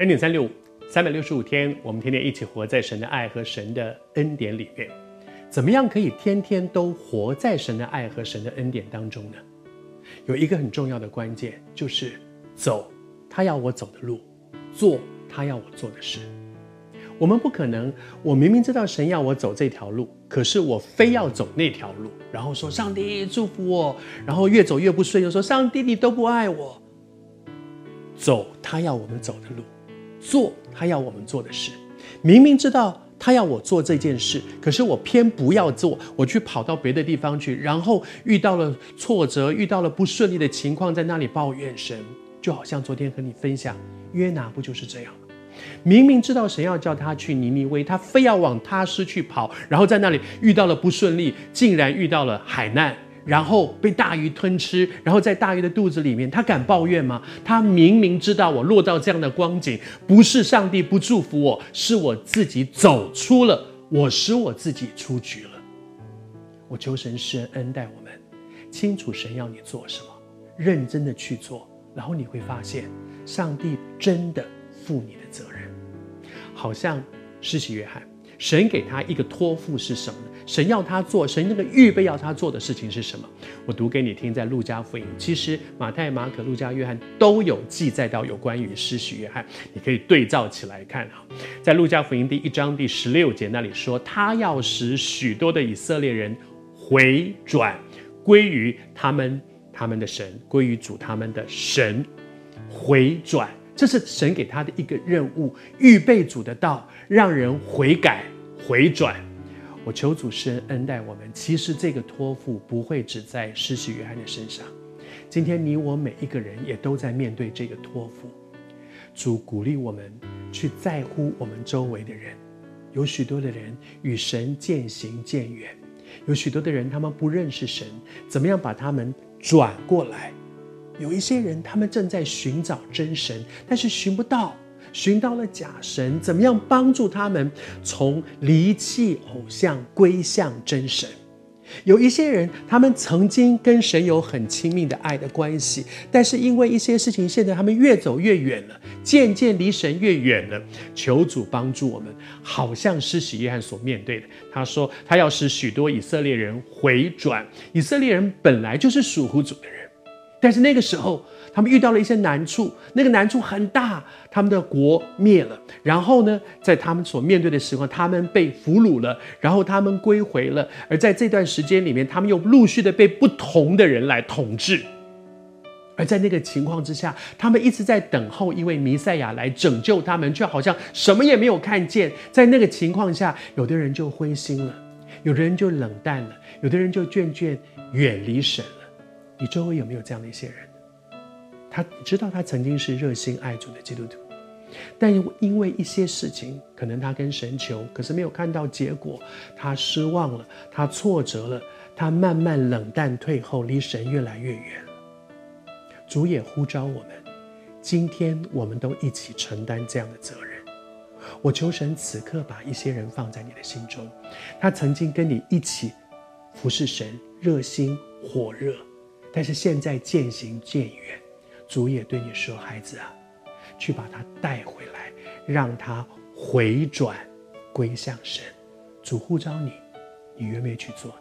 恩典三六五，三百六十五天，我们天天一起活在神的爱和神的恩典里面。怎么样可以天天都活在神的爱和神的恩典当中呢？有一个很重要的关键，就是走他要我走的路，做他要我做的事。我们不可能，我明明知道神要我走这条路，可是我非要走那条路，然后说上帝祝福我，然后越走越不顺，又说上帝你都不爱我。走他要我们走的路。做他要我们做的事，明明知道他要我做这件事，可是我偏不要做，我去跑到别的地方去，然后遇到了挫折，遇到了不顺利的情况，在那里抱怨神，就好像昨天和你分享约拿不就是这样吗？明明知道神要叫他去尼尼微，他非要往他施去跑，然后在那里遇到了不顺利，竟然遇到了海难。然后被大鱼吞吃，然后在大鱼的肚子里面，他敢抱怨吗？他明明知道我落到这样的光景，不是上帝不祝福我，是我自己走出了，我使我自己出局了。我求神施恩恩待我们，清楚神要你做什么，认真的去做，然后你会发现，上帝真的负你的责任，好像施洗约翰。神给他一个托付是什么呢？神要他做，神那个预备要他做的事情是什么？我读给你听，在路加福音，其实马太、马可、路加、约翰都有记载到有关于施洗约翰，你可以对照起来看哈。在路加福音第一章第十六节那里说，他要使许多的以色列人回转，归于他们他们的神，归于主他们的神，回转，这是神给他的一个任务，预备主的道，让人悔改。回转，我求主施恩恩待我们。其实这个托付不会只在施洗约翰的身上，今天你我每一个人也都在面对这个托付。主鼓励我们去在乎我们周围的人。有许多的人与神渐行渐远，有许多的人他们不认识神，怎么样把他们转过来？有一些人他们正在寻找真神，但是寻不到。寻到了假神，怎么样帮助他们从离弃偶像归向真神？有一些人，他们曾经跟神有很亲密的爱的关系，但是因为一些事情，现在他们越走越远了，渐渐离神越远了。求主帮助我们，好像施洗约翰所面对的，他说他要使许多以色列人回转。以色列人本来就是属乎主的人，但是那个时候。他们遇到了一些难处，那个难处很大，他们的国灭了。然后呢，在他们所面对的时候，他们被俘虏了，然后他们归回了。而在这段时间里面，他们又陆续的被不同的人来统治。而在那个情况之下，他们一直在等候一位弥赛亚来拯救他们，却好像什么也没有看见。在那个情况下，有的人就灰心了，有的人就冷淡了，有的人就渐渐远离神了。你周围有没有这样的一些人？他知道他曾经是热心爱主的基督徒，但因为一些事情，可能他跟神求，可是没有看到结果，他失望了，他挫折了，他慢慢冷淡退后，离神越来越远。主也呼召我们，今天我们都一起承担这样的责任。我求神此刻把一些人放在你的心中，他曾经跟你一起服侍神，热心火热，但是现在渐行渐远。主也对你说：“孩子啊，去把他带回来，让他回转归向神。主呼召你，你愿不愿意去做？”